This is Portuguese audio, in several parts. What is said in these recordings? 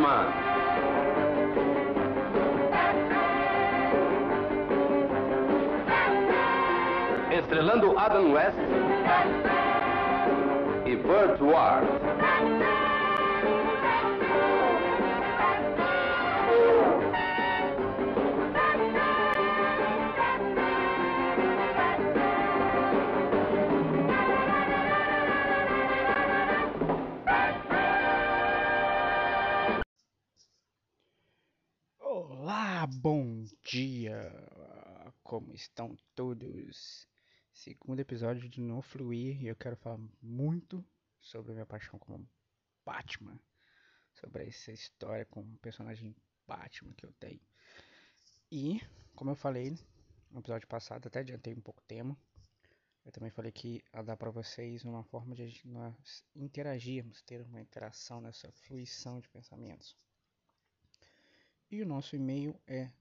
Batman. Estrelando Adam West e Burt Ward. Como estão todos? Segundo episódio de No Fluir e eu quero falar muito sobre a minha paixão como Batman, sobre essa história com o personagem Batman que eu tenho. E, como eu falei no episódio passado, até adiantei um pouco o tema, eu também falei que ia dar para vocês uma forma de nós interagirmos, ter uma interação nessa fluição de pensamentos. E o nosso e-mail é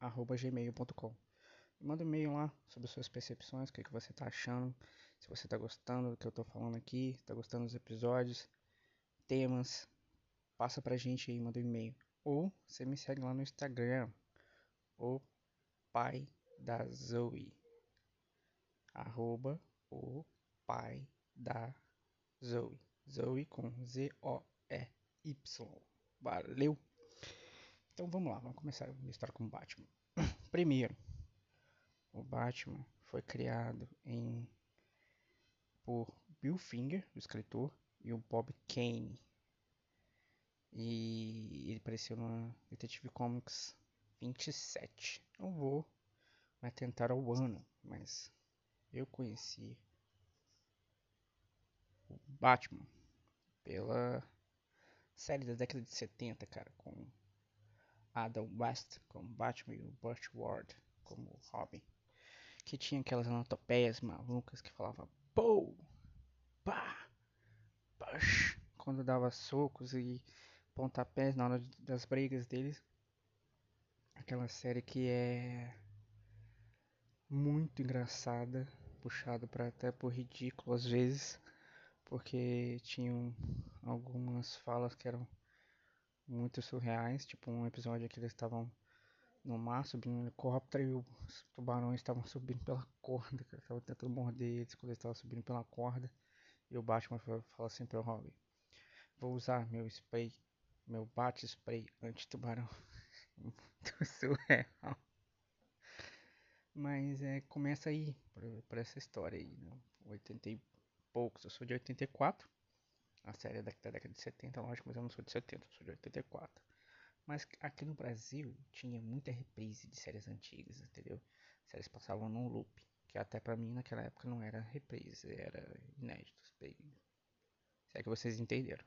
nofluir.gmail.com. Manda um e-mail lá sobre suas percepções, o que, que você está achando, se você está gostando do que eu estou falando aqui, está gostando dos episódios, temas, passa pra gente aí, manda um e-mail. Ou você me segue lá no Instagram, o pai da Zoe, arroba o pai da Zoe, Zoe com Z-O-E-Y. Valeu! Então vamos lá, vamos começar a história com o Batman. Primeiro, o Batman foi criado em por Bill Finger, o escritor, e o Bob Kane. E ele apareceu na Detective Comics 27. Não vou me atentar ao ano, mas eu conheci o Batman pela série da década de 70, cara, com Adam West como Batman e o Burt Ward como Robin. Que tinha aquelas anatopeias malucas que falava Pou! Pá! Push! Quando dava socos e pontapés na hora das brigas deles. Aquela série que é muito engraçada, puxado para até por ridículo às vezes, porque tinham algumas falas que eram muito surreais, tipo um episódio que eles estavam no mar subindo um helicóptero e os tubarões estavam subindo pela corda, estavam tentando morder eles quando eles estavam subindo pela corda. E o Batman fa- fala assim pro Robin: Vou usar meu spray, meu bate spray anti-tubarão. muito surreal. Mas é, começa aí, por, por essa história aí, né? 80 e poucos, eu sou de 84. A série é da, da década de 70, lógico, mas eu não sou de 70, eu sou de 84. Mas aqui no Brasil tinha muita reprise de séries antigas, entendeu? Séries passavam num loop, que até pra mim naquela época não era reprise, era inédito. Se é que vocês entenderam.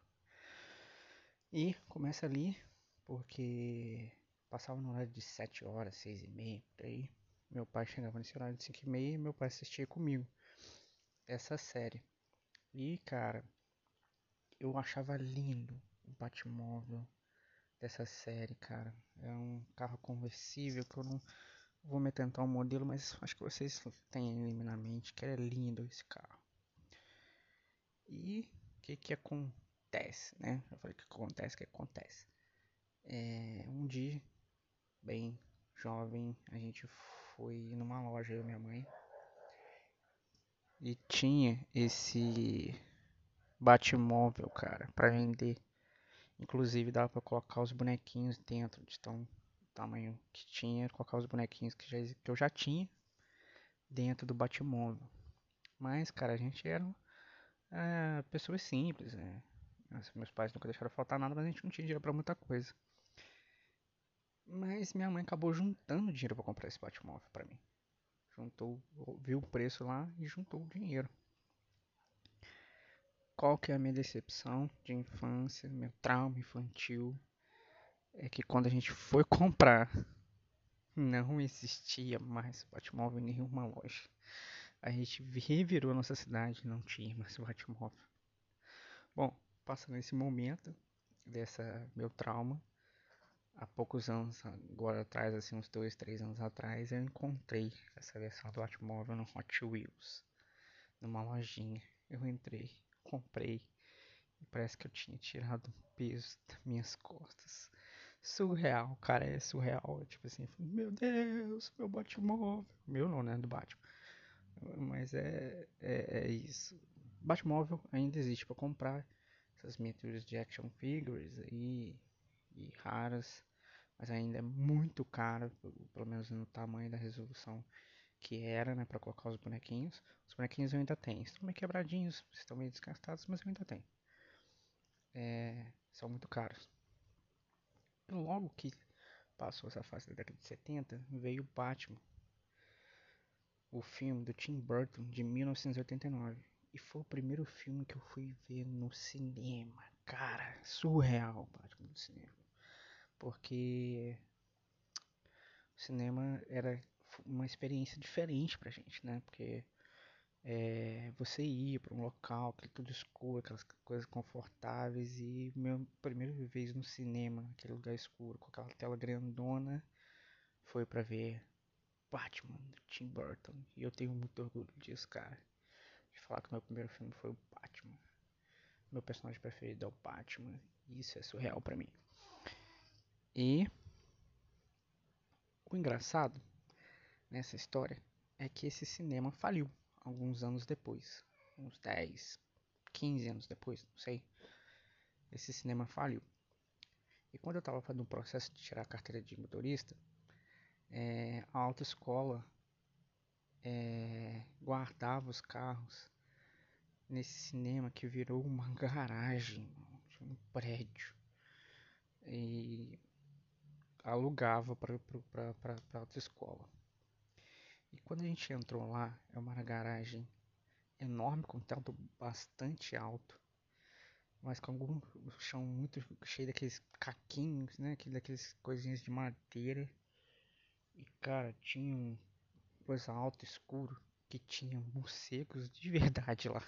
E começa ali, porque passava no horário de 7 horas, 6 e meia, por aí. Meu pai chegava nesse horário de 5 e meia e meu pai assistia comigo essa série. E, cara, eu achava lindo o Batmóvel dessa série, cara. É um carro conversível que eu não vou me atentar ao modelo, mas acho que vocês têm ele na mente que é lindo esse carro. E o que que acontece, né? Eu falei que acontece, que acontece. É, um dia, bem jovem, a gente foi numa loja, eu e minha mãe, e tinha esse Batmóvel, cara, pra vender. Inclusive dava pra colocar os bonequinhos dentro de tão tamanho que tinha, colocar os bonequinhos que, já, que eu já tinha dentro do Batmóvel. Mas, cara, a gente era é, pessoas simples, né? Meus pais nunca deixaram faltar nada, mas a gente não tinha dinheiro pra muita coisa. Mas minha mãe acabou juntando dinheiro pra comprar esse Batmóvel pra mim. Juntou, viu o preço lá e juntou o dinheiro. Qual que é a minha decepção de infância, meu trauma infantil? É que quando a gente foi comprar, não existia mais Batmóvel em nenhuma loja. A gente revirou a nossa cidade, não tinha mais Batmóvel. Bom, passando esse momento dessa meu trauma, há poucos anos agora atrás, assim uns dois, três anos atrás, eu encontrei essa versão do Batmóvel no Hot Wheels, numa lojinha. Eu entrei, comprei E parece que eu tinha tirado um peso das minhas costas. Surreal, cara, é surreal. Tipo assim, meu Deus, meu Batmóvel. Meu não, né? Do Batman. Mas é, é, é isso. Batmóvel ainda existe para comprar. Essas miniaturas de action figures aí. E raras. Mas ainda é muito caro. Pelo menos no tamanho da resolução que era, né? Pra colocar os bonequinhos. Os bonequinhos eu ainda tenho. Estão meio quebradinhos. Estão meio desgastados, mas eu ainda tenho. É, são muito caros. Logo que passou essa fase da década de 70, veio o Batman o filme do Tim Burton de 1989. E foi o primeiro filme que eu fui ver no cinema. Cara, surreal Batman no cinema. Porque o cinema era uma experiência diferente pra gente, né? Porque é, você ia para um local, aquele tudo escuro, aquelas coisas confortáveis e minha primeira vez no cinema, aquele lugar escuro, com aquela tela grandona, foi para ver Batman, Tim Burton. E eu tenho muito orgulho disso, cara. De falar que meu primeiro filme foi o Batman. Meu personagem preferido é o Batman. Isso é surreal para mim. E o engraçado nessa história é que esse cinema faliu alguns anos depois. Uns 10, 15 anos depois, não sei. Esse cinema faliu. E quando eu tava fazendo um processo de tirar a carteira de motorista, é, a autoescola é, guardava os carros nesse cinema que virou uma garagem um prédio e alugava para a autoescola. E quando a gente entrou lá, é uma garagem enorme com teto bastante alto, mas com algum chão muito cheio daqueles caquinhos, né, daqueles coisinhas de madeira e cara, tinha um coisa alto escuro que tinha morcegos de verdade lá.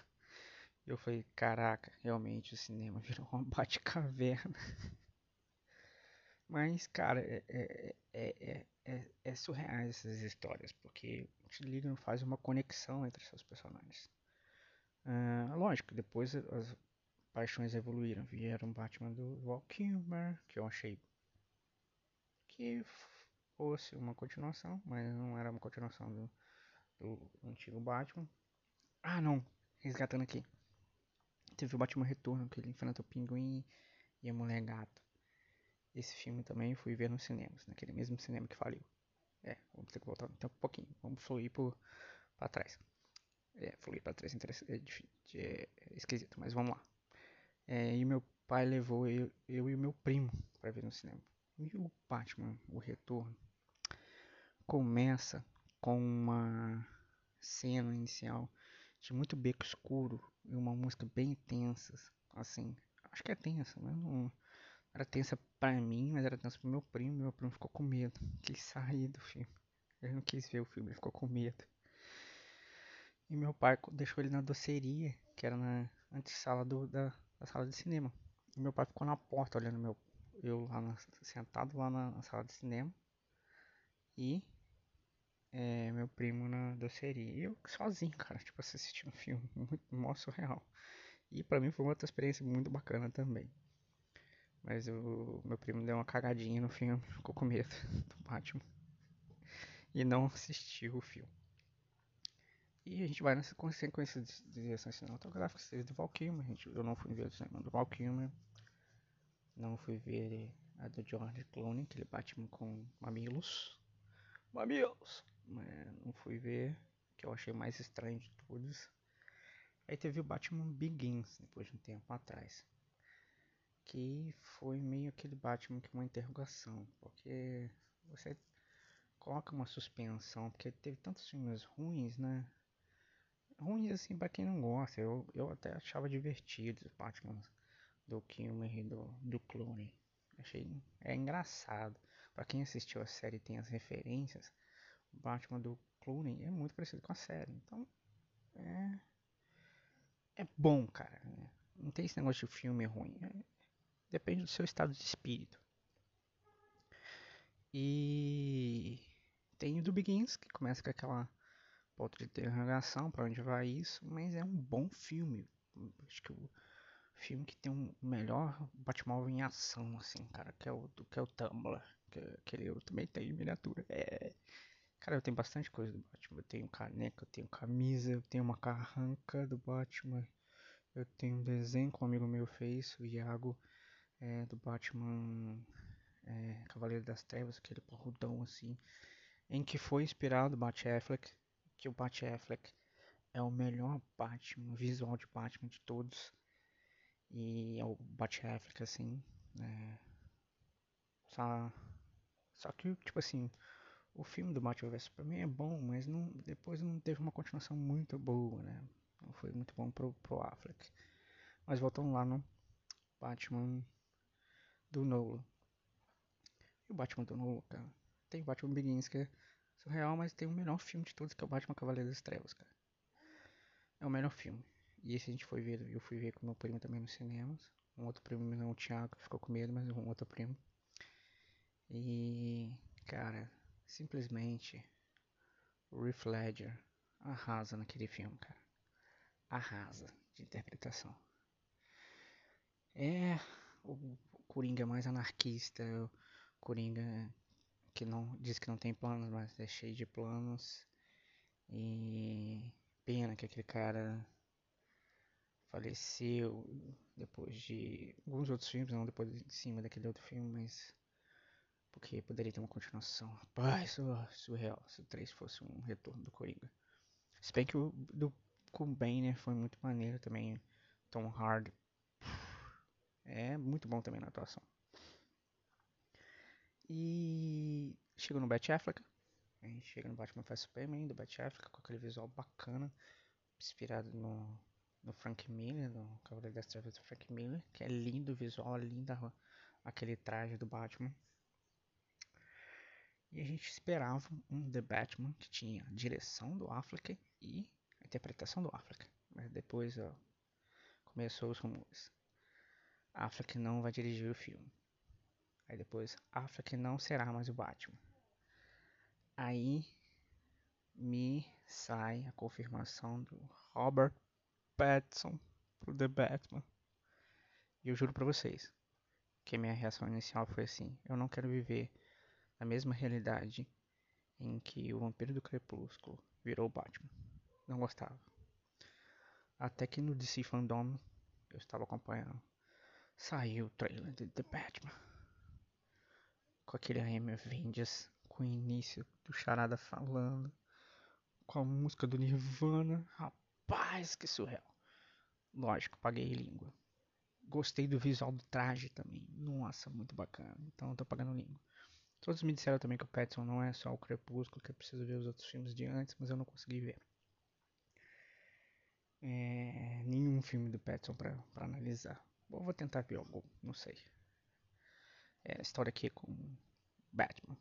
Eu falei, caraca, realmente o cinema virou uma bate-caverna. Mas, cara, é, é, é, é, é surreal essas histórias, porque o Chiligan faz uma conexão entre seus personagens. Uh, lógico, depois as paixões evoluíram. Vieram Batman do Val que eu achei que fosse uma continuação, mas não era uma continuação do, do antigo Batman. Ah, não, resgatando aqui. Teve o Batman Retorno, que ele enfrenta o Pinguim e a Mulher Gato. Esse filme também fui ver nos cinemas, naquele mesmo cinema que faliu. É, vamos ter que voltar então um pouquinho. Vamos fluir por, pra trás. É, fluir pra trás é, é, é esquisito, mas vamos lá. É, e meu pai levou eu, eu e o meu primo para ver no cinema. E o Batman, o Retorno, começa com uma cena inicial de muito beco escuro e uma música bem tensa, assim. Acho que é tensa, mas não era tensa para mim, mas era tensa pro meu primo. Meu primo ficou com medo, quis sair do filme. Ele não quis ver o filme, ele ficou com medo. E meu pai deixou ele na doceria, que era na antessala do, da, da sala de cinema. E meu pai ficou na porta olhando meu, eu lá na, sentado lá na, na sala de cinema. E é, meu primo na doceria. E eu sozinho, cara, tipo, assistindo um filme muito mó surreal. E pra mim foi uma outra experiência muito bacana também. Mas o meu primo deu uma cagadinha no filme, ficou com medo do Batman. E não assistiu o filme. E a gente vai nessa consequência de direções cinematográficas, teve do Valkyrie, gente. Eu não fui ver o cinema do Valkyrie. Não fui ver a do George Clooney, aquele Batman com mamilos. Mamilos! não fui ver, que eu achei mais estranho de todos. Aí teve o Batman Begins, depois de um tempo atrás. Que foi meio aquele Batman que uma interrogação, porque você coloca uma suspensão, porque teve tantos filmes ruins, né? Ruins assim para quem não gosta. Eu, eu até achava divertido os Batman do Kilmer do, do Clone. Achei é engraçado. Para quem assistiu a série tem as referências, o Batman do Clooney é muito parecido com a série. Então, é. É bom, cara. Né? Não tem esse negócio de filme ruim. É, depende do seu estado de espírito. E tem o do Begins, que começa com aquela ponto de interrogação para onde vai isso, mas é um bom filme. Acho que o, filme que tem um melhor Batmóvel em ação, assim, cara, que é o, que é o Tumblr. Que, aquele eu também tenho miniatura. É. Cara, eu tenho bastante coisa do Batman. Eu tenho caneca, eu tenho camisa, eu tenho uma carranca do Batman. Eu tenho um desenho que um amigo meu fez, o Iago, é, do Batman é, Cavaleiro das Trevas, aquele porrudão assim, em que foi inspirado o Bat Affleck, que o Bat Affleck é o melhor Batman, visual de Batman de todos. E é o Bat Affleck, assim, é, só, só que, tipo assim, o filme do Batman vs Superman é bom, mas não, depois não teve uma continuação muito boa, né? Não foi muito bom pro, pro Affleck. Mas voltando lá no Batman do Nolan. E o Batman do Nolan, cara? Tem o Batman Begins, que é surreal, mas tem o melhor filme de todos, que é o Batman Cavaleiro das Trevas, cara. É o melhor filme. E esse a gente foi ver, eu fui ver com meu primo também nos cinemas. Um outro primo, não o Thiago, ficou com medo, mas um outro primo. E, cara, simplesmente o Heath Ledger arrasa naquele filme, cara. Arrasa de interpretação. É o Coringa mais anarquista, o Coringa que não diz que não tem planos, mas é cheio de planos. E pena que aquele cara faleceu depois de alguns outros filmes, não depois de cima daquele outro filme, mas porque poderia ter uma continuação. Rapaz, é surreal se o 3 fosse um retorno do Coringa. Se bem que o do com Bane foi muito maneiro também. Tom Hardy é muito bom também na atuação. E chega no Bat Affleck. A gente chega no Batman vs Superman do Bat Affleck com aquele visual bacana, inspirado no, no Frank Miller, no Cavaleiro das Trevas do Frank Miller, que é lindo o visual, linda aquele traje do Batman. E a gente esperava um The Batman que tinha direção do Affleck e a interpretação do Affleck. Mas depois ó, começou os rumores. Affleck não vai dirigir o filme. Aí depois, Affleck não será mais o Batman. Aí me sai a confirmação do Robert Pattinson pro The Batman. E eu juro pra vocês que a minha reação inicial foi assim: eu não quero viver na mesma realidade em que o Vampiro do Crepúsculo virou Batman. Não gostava. Até que no DC Fandom eu estava acompanhando. Saiu o trailer de The Batman. Com aquele AM Avengers, com o início do Charada falando, com a música do Nirvana. Rapaz, que surreal. Lógico, paguei língua. Gostei do visual do traje também. Nossa, muito bacana. Então eu tô pagando língua. Todos me disseram também que o Petson não é só o Crepúsculo, que eu preciso ver os outros filmes de antes, mas eu não consegui ver. É, nenhum filme do Petson para analisar. Bom, vou tentar ver algum, não sei. É, a história aqui com Batman.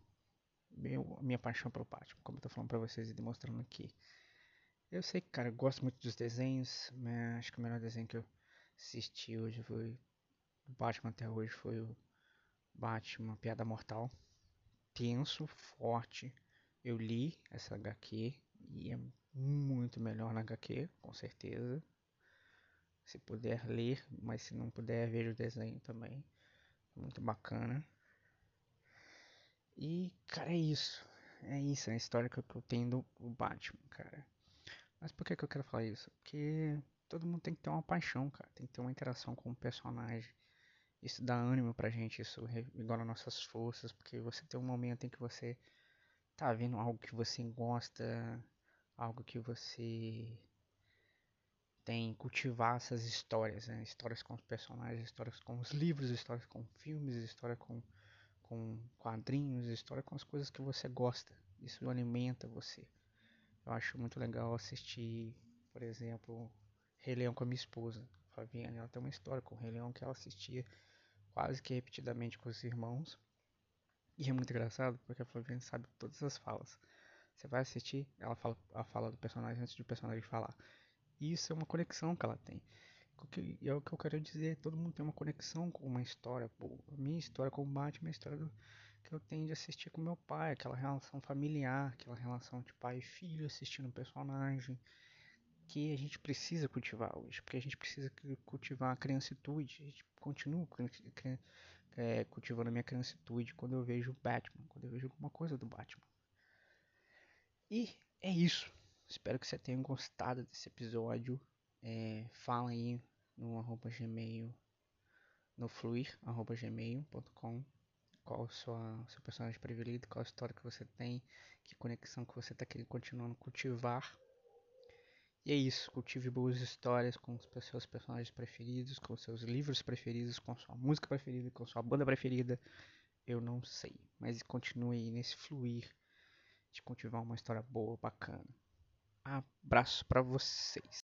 Meu, minha paixão pelo Batman, como eu tô falando pra vocês e demonstrando aqui. Eu sei que, cara, eu gosto muito dos desenhos, mas acho que o melhor desenho que eu assisti hoje foi. O Batman até hoje foi o Batman Piada Mortal tenso, forte. Eu li essa HQ e é muito melhor na HQ, com certeza. Se puder ler, mas se não puder, veja o desenho também. Muito bacana. E, cara, é isso. É isso, é a história que eu tenho do Batman, cara. Mas por que, que eu quero falar isso? Porque todo mundo tem que ter uma paixão, cara. Tem que ter uma interação com o personagem. Isso dá ânimo pra gente, isso revigora nossas forças, porque você tem um momento em que você tá vendo algo que você gosta, algo que você tem cultivar essas histórias, né? histórias com os personagens, histórias com os livros, histórias com filmes, história com, com quadrinhos, história com as coisas que você gosta. Isso alimenta você. Eu acho muito legal assistir, por exemplo, Rei Leão com a minha esposa, Fabiana. Ela tem uma história com o Rei Leão que ela assistia quase que repetidamente com os irmãos. E é muito engraçado porque a Flaviana sabe todas as falas. Você vai assistir, ela fala a fala do personagem antes do personagem falar. Isso é uma conexão que ela tem. É o que eu quero dizer, todo mundo tem uma conexão com uma história. Pô, a minha história com Batman é a história do, que eu tenho de assistir com meu pai, aquela relação familiar, aquela relação de pai e filho assistindo o personagem. que a gente precisa cultivar hoje, porque a gente precisa cultivar a criancitude. A gente continua é, cultivando a minha criancitude quando eu vejo Batman, quando eu vejo alguma coisa do Batman. E é isso. Espero que você tenha gostado desse episódio. É, fala aí no arroba gmail, no fluir, arroba gmail.com qual o seu personagem preferido, qual a história que você tem, que conexão que você está querendo continuando cultivar. E é isso, cultive boas histórias com os seus personagens preferidos, com seus livros preferidos, com sua música preferida, com sua banda preferida. Eu não sei, mas continue nesse fluir de cultivar uma história boa, bacana. Abraço para vocês.